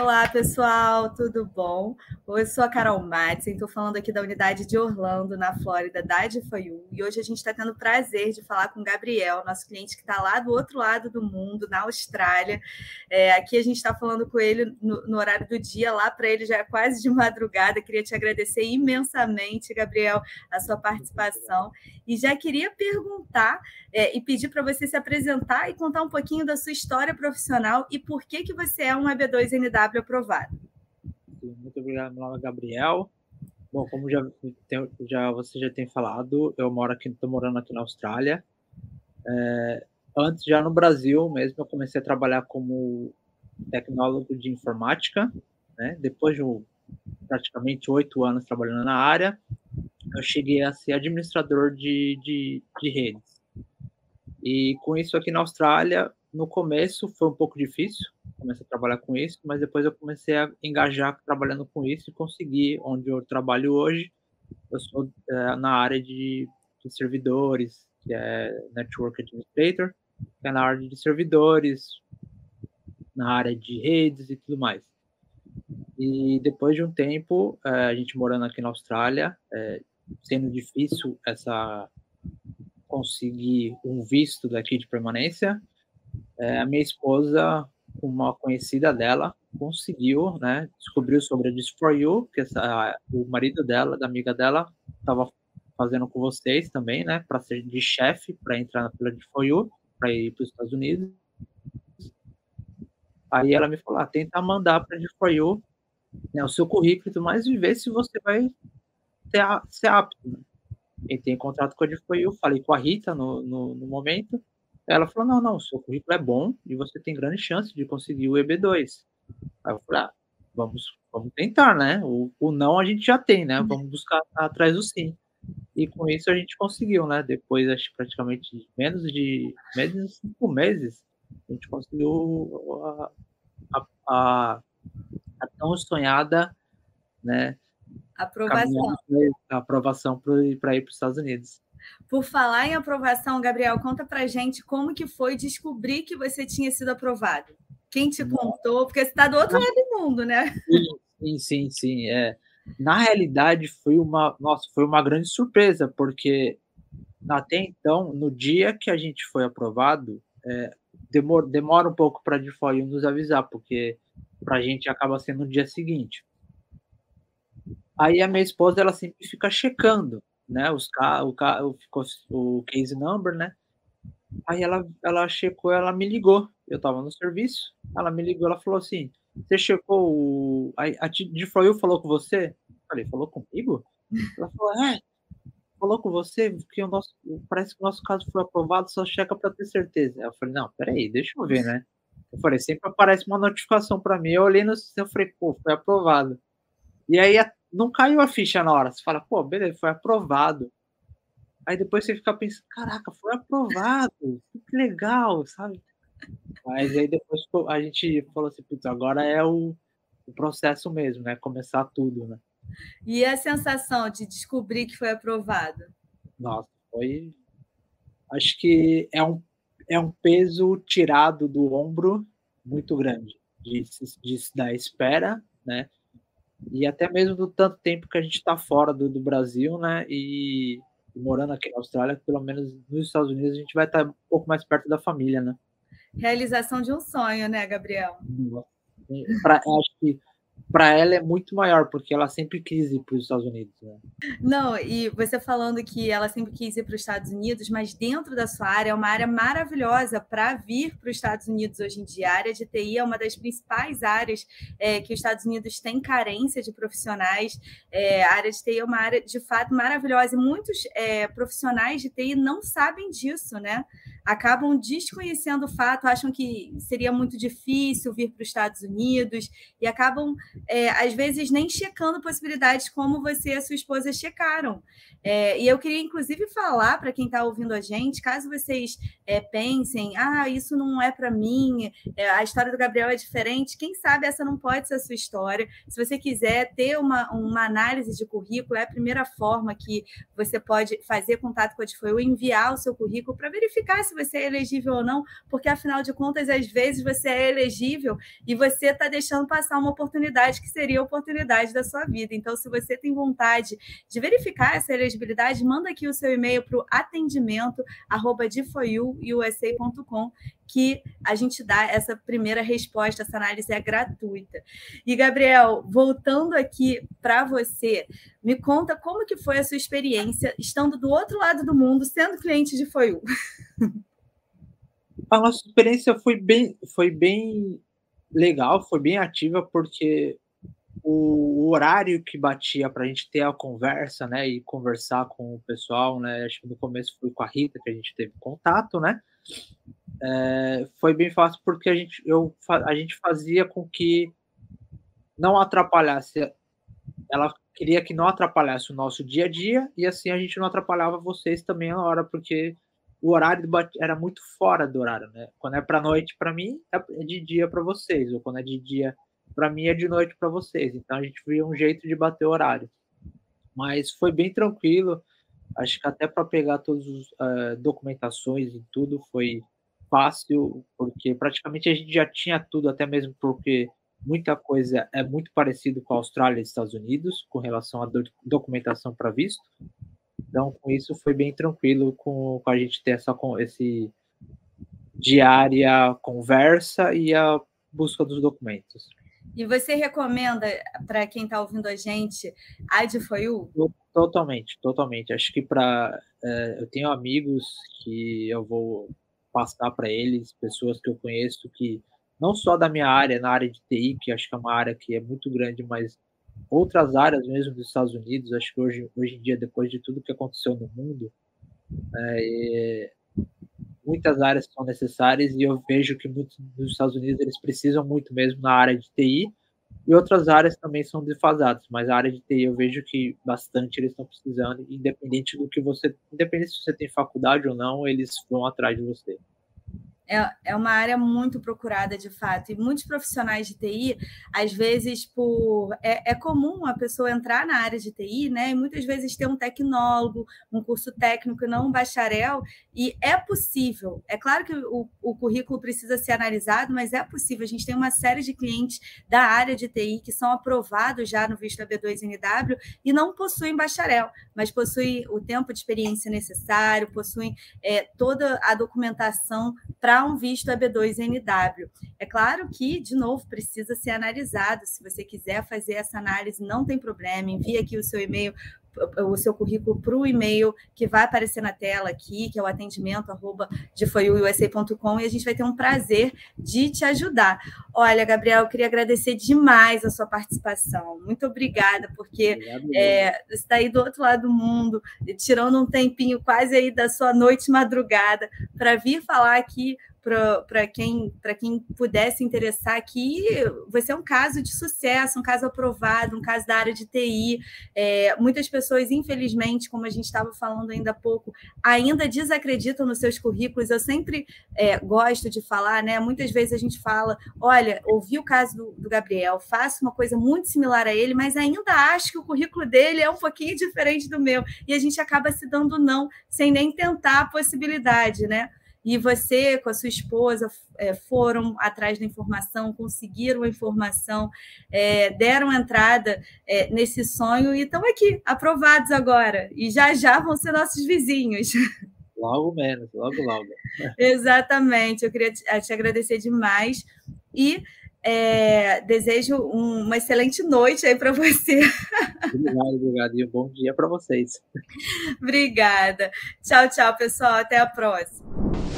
Olá, pessoal, tudo bom? Eu sou a Carol Madsen, estou falando aqui da unidade de Orlando, na Flórida, da DFOU, e hoje a gente está tendo o prazer de falar com o Gabriel, nosso cliente que está lá do outro lado do mundo, na Austrália. É, aqui a gente está falando com ele no, no horário do dia, lá para ele já é quase de madrugada. Queria te agradecer imensamente, Gabriel, a sua participação. E já queria perguntar é, e pedir para você se apresentar e contar um pouquinho da sua história profissional e por que, que você é um EB2NW aprovado. Muito obrigado, meu nome é Gabriel. Bom, como já, já você já tem falado, eu moro aqui, estou morando aqui na Austrália. É, antes, já no Brasil mesmo, eu comecei a trabalhar como tecnólogo de informática, né? Depois de praticamente oito anos trabalhando na área, eu cheguei a ser administrador de, de, de redes. E com isso aqui na Austrália, no começo foi um pouco difícil, comecei a trabalhar com isso, mas depois eu comecei a engajar trabalhando com isso e consegui, onde eu trabalho hoje, eu sou é, na área de, de, servidores, que é Network Administrator, que é na área de servidores, na área de redes e tudo mais. E depois de um tempo, é, a gente morando aqui na Austrália, é, sendo difícil essa conseguir um visto daqui de permanência, a minha esposa, uma conhecida dela, conseguiu, né, descobriu sobre a For You, que essa, o marido dela, da amiga dela, estava fazendo com vocês também, né, para ser de chefe, para entrar na fila de For You, para ir para os Estados Unidos. Aí ela me falou, ah, tenta mandar para a For You né, o seu currículo mais e ver se você vai ser, ser apto. Né? Entrei em contato com a For You, falei com a Rita no, no, no momento, ela falou: não, não, seu currículo é bom e você tem grande chance de conseguir o EB2. Aí eu falei: ah, vamos, vamos tentar, né? O, o não a gente já tem, né? Vamos buscar atrás do sim. E com isso a gente conseguiu, né? Depois, acho praticamente menos de, menos de cinco meses, a gente conseguiu a, a, a, a tão sonhada, né? Aprovação. A aprovação para ir para os Estados Unidos. Por falar em aprovação, Gabriel, conta pra gente como que foi descobrir que você tinha sido aprovado. Quem te contou? Porque você está do outro lado do mundo, né? Sim, sim, sim. É. Na realidade, foi uma, nossa, foi uma grande surpresa, porque até então, no dia que a gente foi aprovado, é, demora, demora um pouco para a DeFi nos avisar, porque para a gente acaba sendo no dia seguinte. Aí a minha esposa, ela sempre fica checando né? Os o, o, o case number, né? Aí ela, ela checou, ela me ligou. Eu tava no serviço, ela me ligou, ela falou assim: Você checou o. A, de falou com você? Eu falei, falou comigo? Ela falou, é, falou com você, que o nosso. Parece que o nosso caso foi aprovado, só checa para ter certeza. Eu falei, não, peraí, deixa eu ver, né? Eu falei, sempre aparece uma notificação para mim. Eu olhei no sistema e falei, pô, foi aprovado. E aí não caiu a ficha na hora. Você fala, pô, beleza, foi aprovado. Aí depois você fica pensando, caraca, foi aprovado, que legal, sabe? Mas aí depois a gente falou assim, putz, agora é o, o processo mesmo, né? Começar tudo, né? E a sensação de descobrir que foi aprovado? Nossa, foi. Acho que é um, é um peso tirado do ombro muito grande de, de, da espera, né? E até mesmo do tanto tempo que a gente está fora do, do, Brasil, né? E, e, morando aqui na Austrália, pelo menos nos Estados Unidos, a gente vai estar tá um pouco mais perto da família, né? Realização de um sonho, né, Gabriel? Pra, acho que para ela é muito maior, porque ela sempre quis ir para os Estados Unidos. Né? Não, e você falando que ela sempre quis ir para os Estados Unidos, mas dentro da sua área é uma área maravilhosa para vir para os Estados Unidos hoje em dia. A área de TI é uma das principais áreas é, que os Estados Unidos têm carência de profissionais. É, a área de TI é uma área de fato maravilhosa e muitos é, profissionais de TI não sabem disso, né? acabam desconhecendo o fato, acham que seria muito difícil vir para os Estados Unidos e acabam é, às vezes, nem checando possibilidades como você e a sua esposa checaram. É, e eu queria, inclusive, falar para quem está ouvindo a gente, caso vocês é, pensem, ah, isso não é para mim, é, a história do Gabriel é diferente, quem sabe essa não pode ser a sua história. Se você quiser ter uma, uma análise de currículo, é a primeira forma que você pode fazer contato com a Adfoio, enviar o seu currículo para verificar se você é elegível ou não, porque afinal de contas, às vezes você é elegível e você está deixando passar uma oportunidade que seria a oportunidade da sua vida. Então, se você tem vontade de verificar essa elegibilidade, manda aqui o seu e-mail para o atendimento difoiuusa.com que a gente dá essa primeira resposta, essa análise é gratuita. E, Gabriel, voltando aqui para você, me conta como que foi a sua experiência estando do outro lado do mundo, sendo cliente de Foiu. A nossa experiência foi bem, foi bem legal, foi bem ativa, porque o, horário que batia para a gente ter a conversa, né, e conversar com o pessoal, né, acho que no começo foi com a Rita que a gente teve contato, né, é, foi bem fácil porque a gente, eu, a gente fazia com que não atrapalhasse, ela queria que não atrapalhasse o nosso dia a dia e assim a gente não atrapalhava vocês também na hora, porque o horário era muito fora do horário, né? Quando é para noite para mim, é de dia para vocês, ou quando é de dia para mim é de noite para vocês. Então a gente viu um jeito de bater o horário. Mas foi bem tranquilo. Acho que até para pegar todas as uh, documentações e tudo foi fácil, porque praticamente a gente já tinha tudo, até mesmo porque muita coisa é muito parecido com a Austrália e Estados Unidos com relação à do documentação para visto. Então, com isso foi bem tranquilo com, com a gente ter essa com esse diária conversa e a busca dos documentos. E você recomenda para quem está ouvindo a gente a de Foiu? Totalmente, totalmente. Acho que para é, eu tenho amigos que eu vou passar para eles, pessoas que eu conheço que não só da minha área, na área de TI, que acho que é uma área que é muito grande, mas outras áreas mesmo dos Estados Unidos. Acho que hoje, hoje em dia, depois de tudo que aconteceu no mundo, é, muitas áreas são necessárias e eu vejo que muitos dos Estados Unidos eles precisam muito mesmo na área de TI e outras áreas também são defasadas, mas a área de TI eu vejo que bastante eles estão precisando, independente do que você, independente se você tem faculdade ou não, eles vão atrás de você é, é uma área muito procurada de fato. E muitos profissionais de TI, às vezes, por é, é, comum a pessoa entrar na área de TI, né? E muitas vezes ter um tecnólogo, um curso técnico, não um bacharel. E é possível. É claro que o, o currículo precisa ser analisado, mas é possível. A gente tem uma série de clientes da área de TI que são aprovados já no visto AB2NW e não possuem bacharel, mas possuem o tempo de experiência necessário, possuem é, toda a documentação para um visto EB2NW. É claro que, de novo, precisa ser analisado. Se você quiser fazer essa análise, não tem problema, envie aqui o seu e-mail o seu currículo para o e-mail que vai aparecer na tela aqui, que é o atendimento arroba de e a gente vai ter um prazer de te ajudar. Olha, Gabriel, eu queria agradecer demais a sua participação. Muito obrigada, porque é, você está aí do outro lado do mundo, tirando um tempinho quase aí da sua noite madrugada para vir falar aqui para quem, quem pudesse interessar aqui, você é um caso de sucesso, um caso aprovado, um caso da área de TI. É, muitas pessoas, infelizmente, como a gente estava falando ainda há pouco, ainda desacreditam nos seus currículos. Eu sempre é, gosto de falar, né? Muitas vezes a gente fala: olha, ouvi o caso do, do Gabriel, faço uma coisa muito similar a ele, mas ainda acho que o currículo dele é um pouquinho diferente do meu. E a gente acaba se dando não, sem nem tentar a possibilidade, né? E você com a sua esposa é, foram atrás da informação, conseguiram a informação, é, deram entrada é, nesse sonho e estão aqui, aprovados agora. E já já vão ser nossos vizinhos. Logo menos, logo, logo. Exatamente. Eu queria te, te agradecer demais e é, desejo um, uma excelente noite aí para você. Obrigado, obrigado. E um bom dia para vocês. Obrigada. Tchau, tchau, pessoal. Até a próxima.